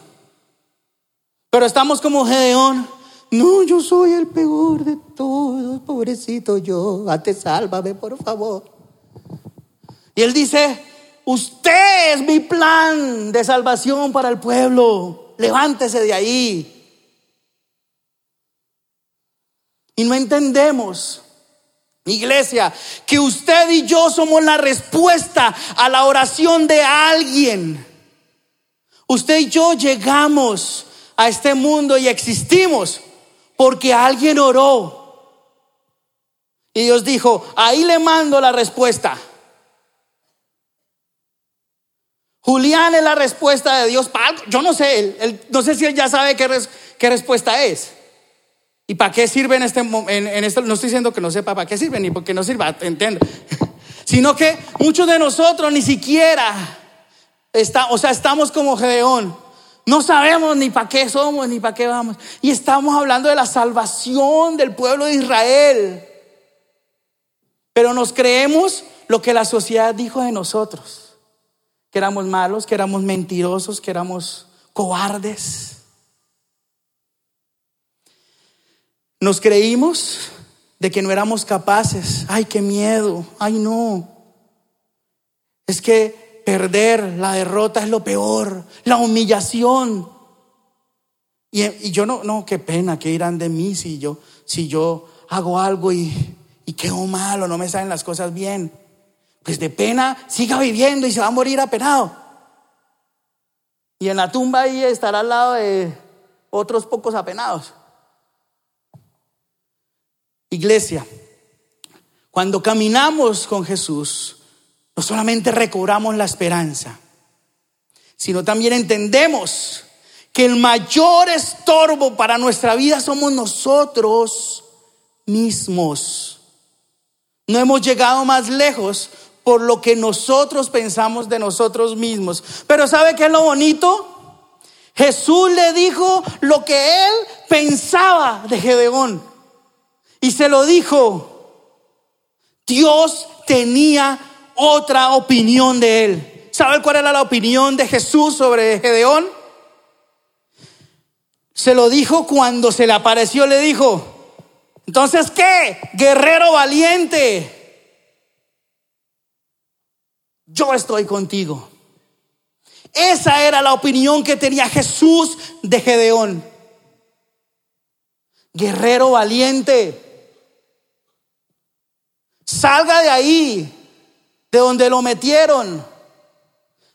Pero estamos como Gedeón. No, yo soy el peor de todos, pobrecito yo. Ate, sálvame, por favor. Y él dice, usted es mi plan de salvación para el pueblo. Levántese de ahí. Y no entendemos, iglesia, que usted y yo somos la respuesta a la oración de alguien. Usted y yo llegamos a este mundo y existimos porque alguien oró. Y Dios dijo, ahí le mando la respuesta. Julián es la respuesta de Dios para. Yo no sé, no sé si él ya sabe qué respuesta es. ¿Y para qué sirve en este en, esto? No estoy diciendo que no sepa para qué sirve, ni porque no sirva, entiendo. [LAUGHS] Sino que muchos de nosotros ni siquiera está, o sea, estamos como Gedeón. No sabemos ni para qué somos, ni para qué vamos. Y estamos hablando de la salvación del pueblo de Israel. Pero nos creemos lo que la sociedad dijo de nosotros. Que éramos malos, que éramos mentirosos, que éramos cobardes. Nos creímos de que no éramos capaces. Ay, qué miedo. Ay, no. Es que perder, la derrota es lo peor, la humillación. Y, yo no, no, qué pena, qué irán de mí si yo, si yo hago algo y, y quedo malo, no me salen las cosas bien. Pues de pena siga viviendo y se va a morir apenado. Y en la tumba ahí estará al lado de otros pocos apenados. Iglesia, cuando caminamos con Jesús, no solamente recobramos la esperanza, sino también entendemos que el mayor estorbo para nuestra vida somos nosotros mismos. No hemos llegado más lejos por lo que nosotros pensamos de nosotros mismos. Pero ¿sabe qué es lo bonito? Jesús le dijo lo que él pensaba de Gedeón. Y se lo dijo. Dios tenía otra opinión de él. ¿Sabe cuál era la opinión de Jesús sobre Gedeón? Se lo dijo cuando se le apareció, le dijo, entonces ¿qué? Guerrero valiente. Yo estoy contigo. Esa era la opinión que tenía Jesús de Gedeón. Guerrero valiente. Salga de ahí, de donde lo metieron.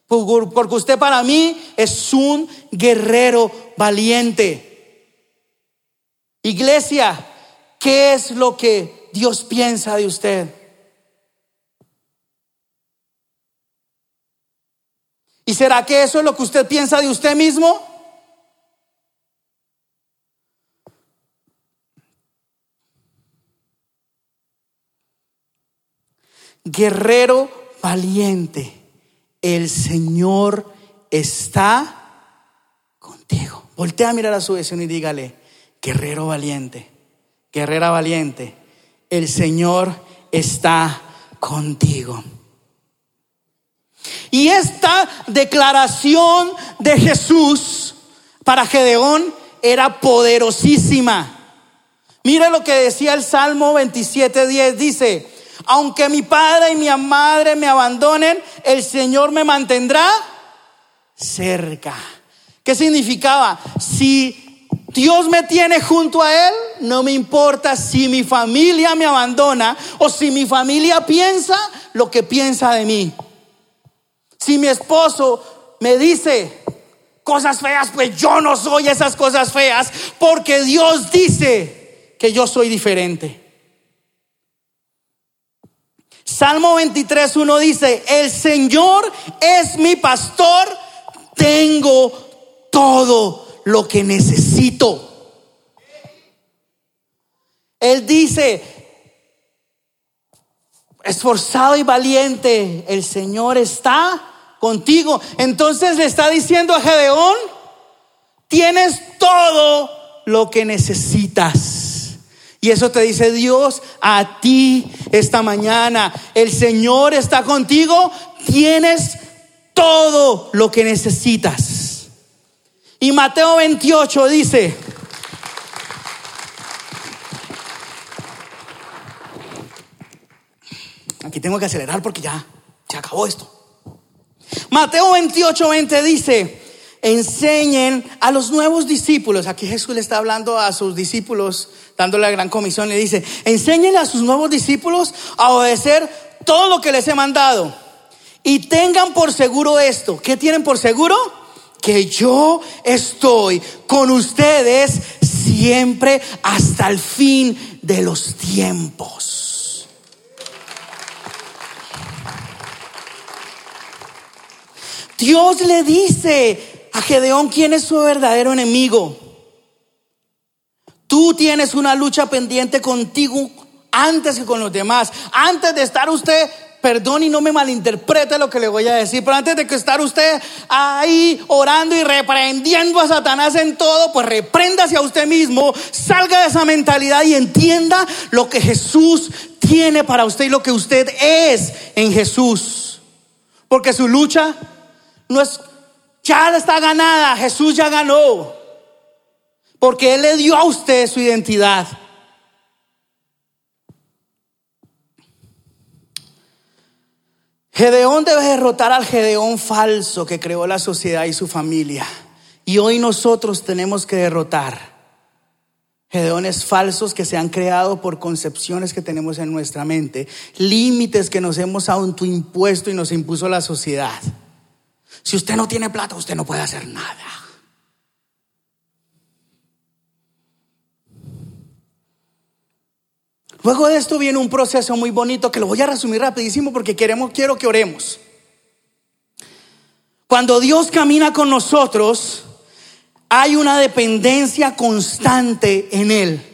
Porque usted para mí es un guerrero valiente. Iglesia, ¿qué es lo que Dios piensa de usted? ¿Y será que eso es lo que usted piensa de usted mismo? Guerrero valiente, el Señor está contigo. Voltea a mirar a su vecino y dígale, guerrero valiente, guerrera valiente, el Señor está contigo. Y esta declaración de Jesús para Gedeón era poderosísima. Mire lo que decía el Salmo 27:10, dice, aunque mi padre y mi madre me abandonen, el Señor me mantendrá cerca. ¿Qué significaba? Si Dios me tiene junto a Él, no me importa si mi familia me abandona o si mi familia piensa lo que piensa de mí. Si mi esposo me dice cosas feas, pues yo no soy esas cosas feas, porque Dios dice que yo soy diferente. Salmo 23, 1 dice, el Señor es mi pastor, tengo todo lo que necesito. Él dice, esforzado y valiente, el Señor está contigo. Entonces le está diciendo a Gedeón, tienes todo lo que necesitas. Y eso te dice Dios a ti esta mañana. El Señor está contigo, tienes todo lo que necesitas. Y Mateo 28 dice, aquí tengo que acelerar porque ya se acabó esto. Mateo 28, 20 dice, enseñen a los nuevos discípulos. Aquí Jesús le está hablando a sus discípulos, dándole la gran comisión. Le dice, enseñen a sus nuevos discípulos a obedecer todo lo que les he mandado. Y tengan por seguro esto. ¿Qué tienen por seguro? Que yo estoy con ustedes siempre hasta el fin de los tiempos. Dios le dice a Gedeón quién es su verdadero enemigo. Tú tienes una lucha pendiente contigo antes que con los demás. Antes de estar usted, perdón y no me malinterprete lo que le voy a decir, pero antes de que estar usted ahí orando y reprendiendo a Satanás en todo, pues repréndase a usted mismo, salga de esa mentalidad y entienda lo que Jesús tiene para usted y lo que usted es en Jesús. Porque su lucha no es, ya está ganada, Jesús ya ganó. Porque Él le dio a usted su identidad. Gedeón debe derrotar al Gedeón falso que creó la sociedad y su familia. Y hoy nosotros tenemos que derrotar Gedeones falsos que se han creado por concepciones que tenemos en nuestra mente, límites que nos hemos autoimpuesto y nos impuso la sociedad. Si usted no tiene plata, usted no puede hacer nada. Luego de esto viene un proceso muy bonito que lo voy a resumir rapidísimo porque queremos, quiero que oremos. Cuando Dios camina con nosotros, hay una dependencia constante en Él.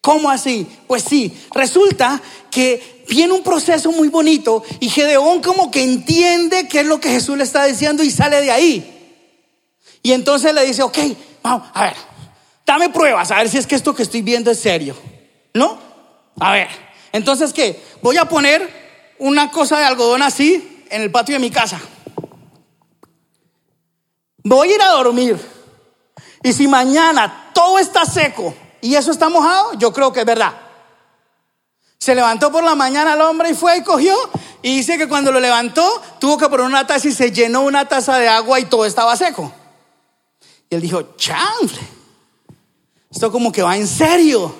¿Cómo así? Pues sí, resulta que viene un proceso muy bonito y Gedeón como que entiende qué es lo que Jesús le está diciendo y sale de ahí. Y entonces le dice, ok, vamos, a ver, dame pruebas, a ver si es que esto que estoy viendo es serio. ¿No? A ver, entonces qué, voy a poner una cosa de algodón así en el patio de mi casa. Voy a ir a dormir. Y si mañana todo está seco y eso está mojado, yo creo que es verdad. Se levantó por la mañana el hombre y fue y cogió. Y dice que cuando lo levantó, tuvo que poner una taza y se llenó una taza de agua y todo estaba seco. Y él dijo, chanfle, esto como que va en serio.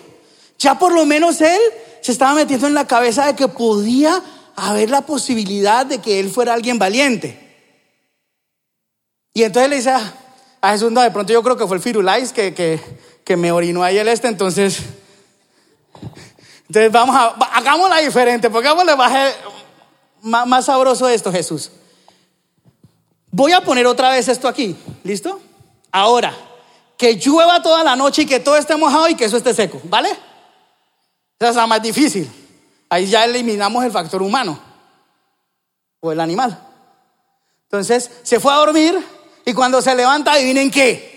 Ya por lo menos él se estaba metiendo en la cabeza de que podía haber la posibilidad de que él fuera alguien valiente. Y entonces le dice a, Jesús, no, de pronto yo creo que fue el Firulais que, que, que me orinó ahí el este, entonces entonces vamos a, hagámosla diferente, porque más, más sabroso esto, Jesús. Voy a poner otra vez esto aquí, ¿listo? Ahora, que llueva toda la noche y que todo esté mojado y que eso esté seco, ¿vale? Esa es la más difícil. Ahí ya eliminamos el factor humano o el animal. Entonces se fue a dormir y cuando se levanta, adivinen qué.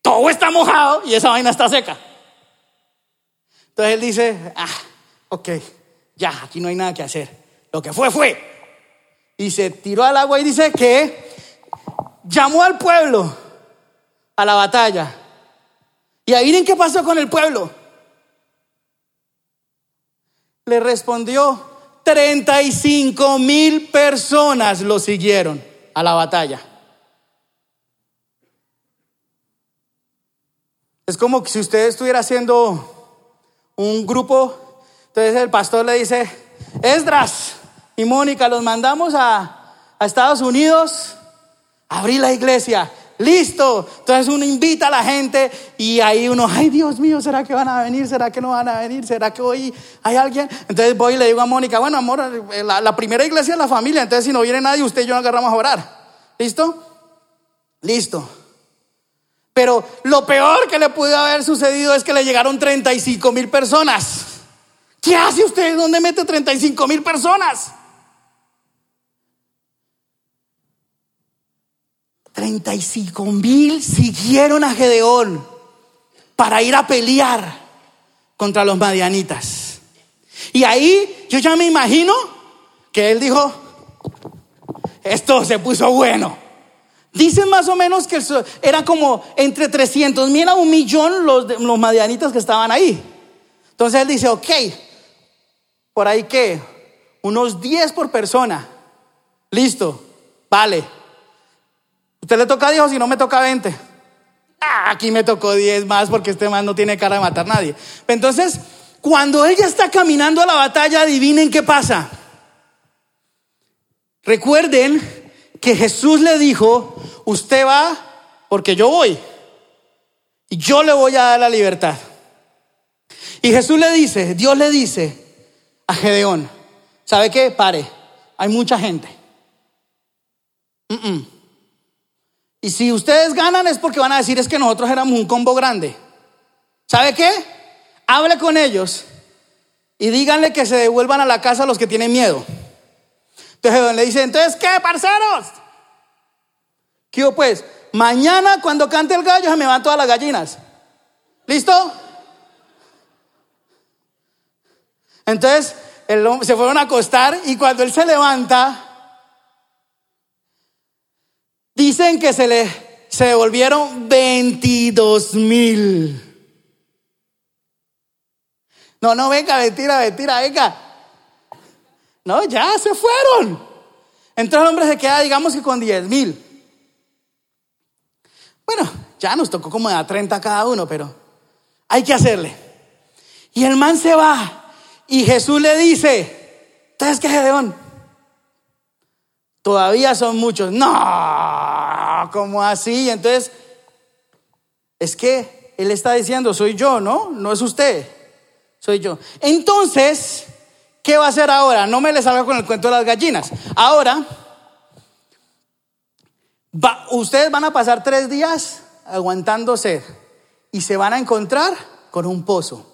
Todo está mojado y esa vaina está seca. Entonces él dice, ah, ok, ya, aquí no hay nada que hacer. Lo que fue, fue. Y se tiró al agua y dice que llamó al pueblo a la batalla. Y ahí miren qué pasó con el pueblo. Le respondió, 35 mil personas lo siguieron a la batalla. Es como si usted estuviera haciendo un grupo, entonces el pastor le dice, Esdras y Mónica, los mandamos a, a Estados Unidos, a abrir la iglesia. Listo. Entonces uno invita a la gente y ahí uno, ay Dios mío, ¿será que van a venir? ¿Será que no van a venir? ¿Será que hoy hay alguien? Entonces voy y le digo a Mónica, bueno, amor, la, la primera iglesia es la familia, entonces si no viene nadie, usted y yo nos agarramos a orar. ¿Listo? Listo. Pero lo peor que le pudo haber sucedido es que le llegaron 35 mil personas. ¿Qué hace usted? ¿Dónde mete 35 mil personas? 35 mil siguieron a Gedeón para ir a pelear contra los madianitas. Y ahí yo ya me imagino que él dijo, esto se puso bueno. Dicen más o menos que era como entre 300 mil a un millón los, los madianitas que estaban ahí. Entonces él dice, ok, por ahí que, unos 10 por persona. Listo, vale. Usted le toca 10 o si no me toca 20. Ah, aquí me tocó 10 más porque este man no tiene cara de matar a nadie. Entonces, cuando ella está caminando a la batalla, adivinen qué pasa. Recuerden que Jesús le dijo, usted va porque yo voy. Y yo le voy a dar la libertad. Y Jesús le dice, Dios le dice a Gedeón, ¿sabe qué? Pare, hay mucha gente. Y si ustedes ganan es porque van a decir es que nosotros éramos un combo grande. ¿Sabe qué? Hable con ellos y díganle que se devuelvan a la casa los que tienen miedo. Entonces le dice, entonces, ¿qué, parceros? ¿Qué pues? Mañana cuando cante el gallo se me van todas las gallinas. ¿Listo? Entonces, se fueron a acostar y cuando él se levanta, dicen que se le se devolvieron 22 mil. No, no, venga, mentira, mentira, venga. No, ya se fueron. Entonces el hombre se queda, digamos que con 10 mil. Bueno, ya nos tocó como a 30 cada uno, pero hay que hacerle. Y el man se va. Y Jesús le dice, ¿entonces qué, Gedeón? Todavía son muchos. No, ¿cómo así? Entonces, es que Él está diciendo, soy yo, ¿no? No es usted, soy yo. Entonces, ¿Qué va a hacer ahora? No me le salga con el cuento de las gallinas. Ahora, ustedes van a pasar tres días aguantándose y se van a encontrar con un pozo.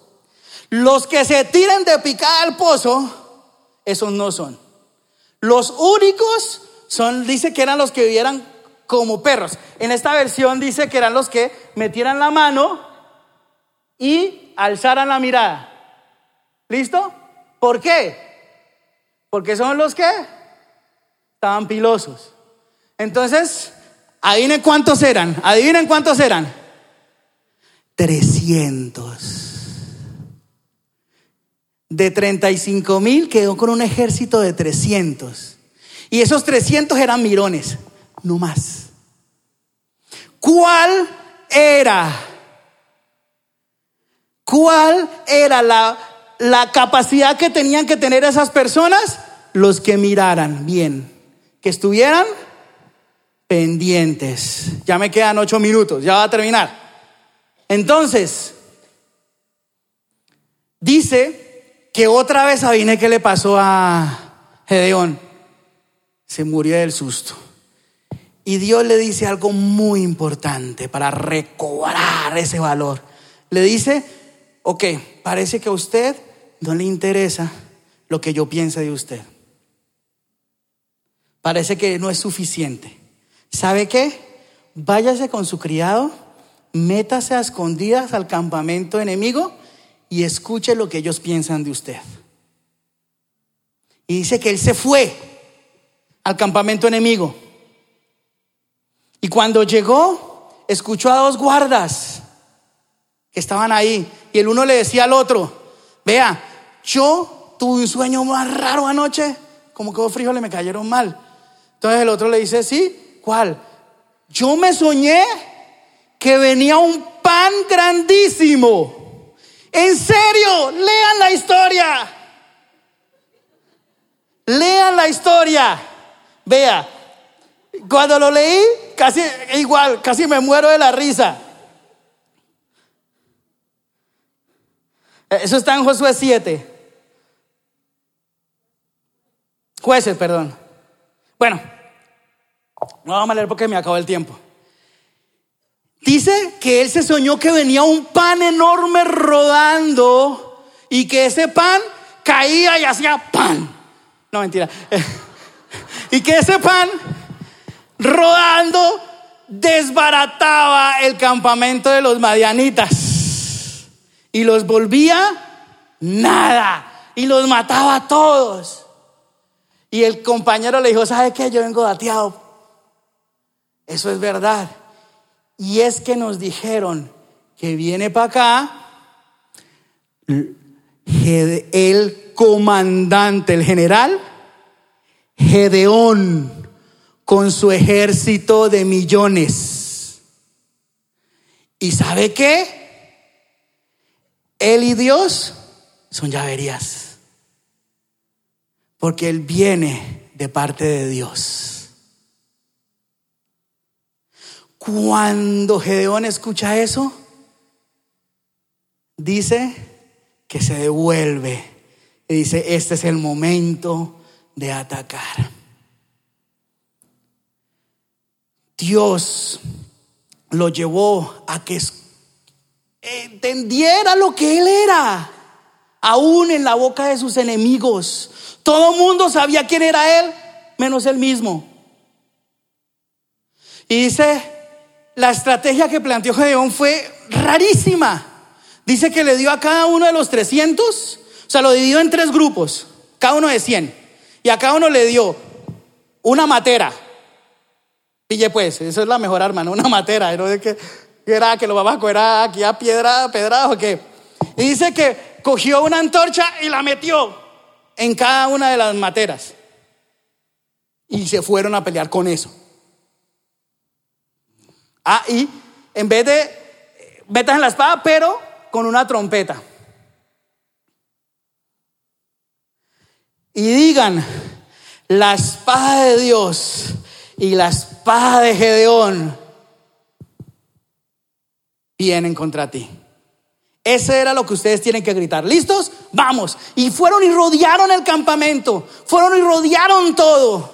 Los que se tiren de picada al pozo, esos no son. Los únicos son, dice que eran los que vivieran como perros. En esta versión dice que eran los que metieran la mano y alzaran la mirada. ¿Listo? ¿Por qué? Porque son los que estaban pilosos. Entonces, adivinen cuántos eran. Adivinen cuántos eran. 300. De 35 mil quedó con un ejército de 300. Y esos 300 eran mirones, no más. ¿Cuál era? ¿Cuál era la la capacidad que tenían que tener esas personas, los que miraran bien, que estuvieran pendientes. Ya me quedan ocho minutos, ya va a terminar. Entonces, dice que otra vez Sabine que le pasó a Gedeón, se murió del susto. Y Dios le dice algo muy importante para recobrar ese valor. Le dice, ok, parece que a usted no le interesa lo que yo piense de usted. Parece que no es suficiente. ¿Sabe qué? Váyase con su criado, métase a escondidas al campamento enemigo y escuche lo que ellos piensan de usted. Y dice que él se fue al campamento enemigo. Y cuando llegó, escuchó a dos guardas estaban ahí. Y el uno le decía al otro, vea, yo tuve un sueño más raro anoche, como que los frijoles me cayeron mal. Entonces el otro le dice, sí, ¿cuál? Yo me soñé que venía un pan grandísimo. En serio, lean la historia. Lean la historia. Vea, cuando lo leí, casi igual, casi me muero de la risa. Eso está en Josué 7. Jueces, perdón. Bueno, no vamos a leer porque me acabó el tiempo. Dice que él se soñó que venía un pan enorme rodando y que ese pan caía y hacía pan. No, mentira. [LAUGHS] y que ese pan rodando desbarataba el campamento de los madianitas y los volvía nada y los mataba a todos. Y el compañero le dijo, ¿sabe qué? Yo vengo dateado. Eso es verdad. Y es que nos dijeron que viene para acá el comandante, el general Gedeón, con su ejército de millones. ¿Y sabe qué? Él y Dios son llaverías. Porque Él viene de parte de Dios. Cuando Gedeón escucha eso, dice que se devuelve y dice, este es el momento de atacar. Dios lo llevó a que entendiera lo que él era, aún en la boca de sus enemigos. Todo el mundo sabía quién era él, menos él mismo. Y dice la estrategia que planteó Gedeón fue rarísima. Dice que le dio a cada uno de los 300, o sea, lo dividió en tres grupos, cada uno de 100. Y a cada uno le dio una matera. Pille pues, eso es la mejor arma, ¿no? Una matera. ¿no? que, era que lo babaco era aquí a piedra, pedrado, o qué. Y dice que cogió una antorcha y la metió en cada una de las materas. Y se fueron a pelear con eso. Ah, y en vez de metas en la espada, pero con una trompeta. Y digan, la espada de Dios y la espada de Gedeón vienen contra ti. Ese era lo que ustedes tienen que gritar. ¿Listos? Vamos. Y fueron y rodearon el campamento. Fueron y rodearon todo.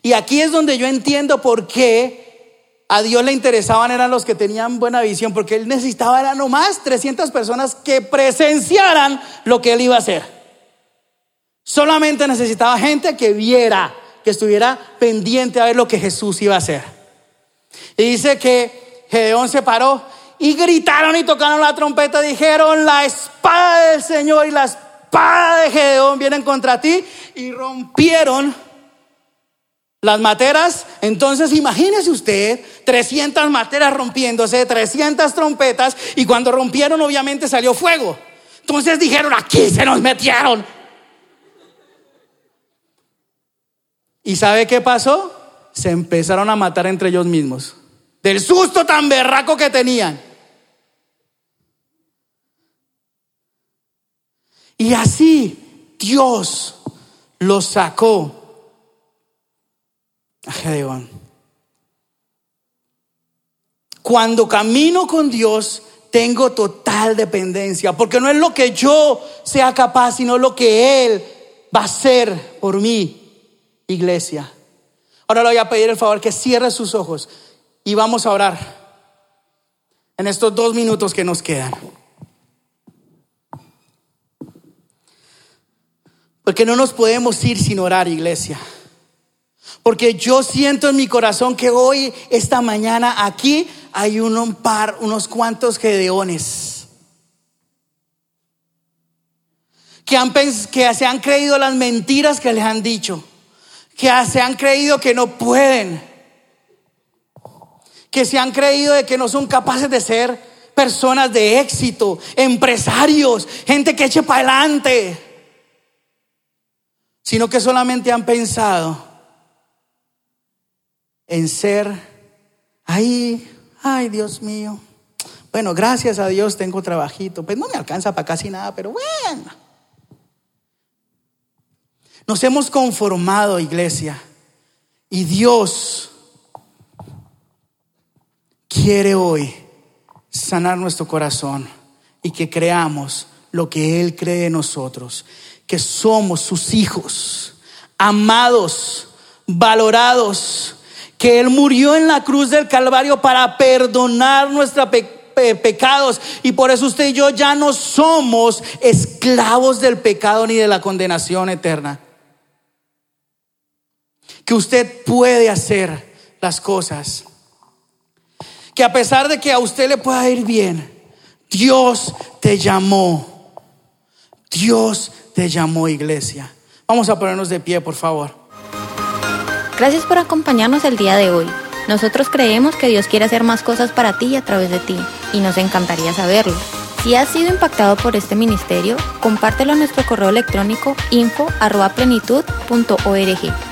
Y aquí es donde yo entiendo por qué a Dios le interesaban eran los que tenían buena visión, porque Él necesitaba era nomás 300 personas que presenciaran lo que Él iba a hacer. Solamente necesitaba gente que viera, que estuviera pendiente a ver lo que Jesús iba a hacer. Y dice que Gedeón se paró y gritaron y tocaron la trompeta, dijeron, la espada del Señor y la espada de Gedeón vienen contra ti y rompieron las materas, entonces imagínese usted 300 materas rompiéndose, 300 trompetas y cuando rompieron obviamente salió fuego. Entonces dijeron, aquí se nos metieron. ¿Y sabe qué pasó? Se empezaron a matar entre ellos mismos. Del susto tan berraco que tenían. Y así Dios los sacó a Gedeón. Cuando camino con Dios, tengo total dependencia, porque no es lo que yo sea capaz, sino lo que Él va a hacer por mí, iglesia. Ahora le voy a pedir el favor que cierre sus ojos y vamos a orar en estos dos minutos que nos quedan. Porque no nos podemos ir sin orar, iglesia. Porque yo siento en mi corazón que hoy, esta mañana, aquí hay un par, unos cuantos gedeones. que, han, que se han creído las mentiras que les han dicho, que se han creído que no pueden, que se han creído de que no son capaces de ser personas de éxito, empresarios, gente que eche para adelante, sino que solamente han pensado en ser ahí, ay Dios mío. Bueno, gracias a Dios tengo trabajito, pues no me alcanza para casi nada, pero bueno. Nos hemos conformado, iglesia, y Dios quiere hoy sanar nuestro corazón y que creamos lo que Él cree en nosotros, que somos sus hijos, amados, valorados, que Él murió en la cruz del Calvario para perdonar nuestros pecados y por eso usted y yo ya no somos esclavos del pecado ni de la condenación eterna. Que usted puede hacer las cosas que a pesar de que a usted le pueda ir bien, Dios te llamó. Dios te llamó, iglesia. Vamos a ponernos de pie, por favor. Gracias por acompañarnos el día de hoy. Nosotros creemos que Dios quiere hacer más cosas para ti y a través de ti, y nos encantaría saberlo. Si has sido impactado por este ministerio, compártelo en nuestro correo electrónico info.plenitud.org.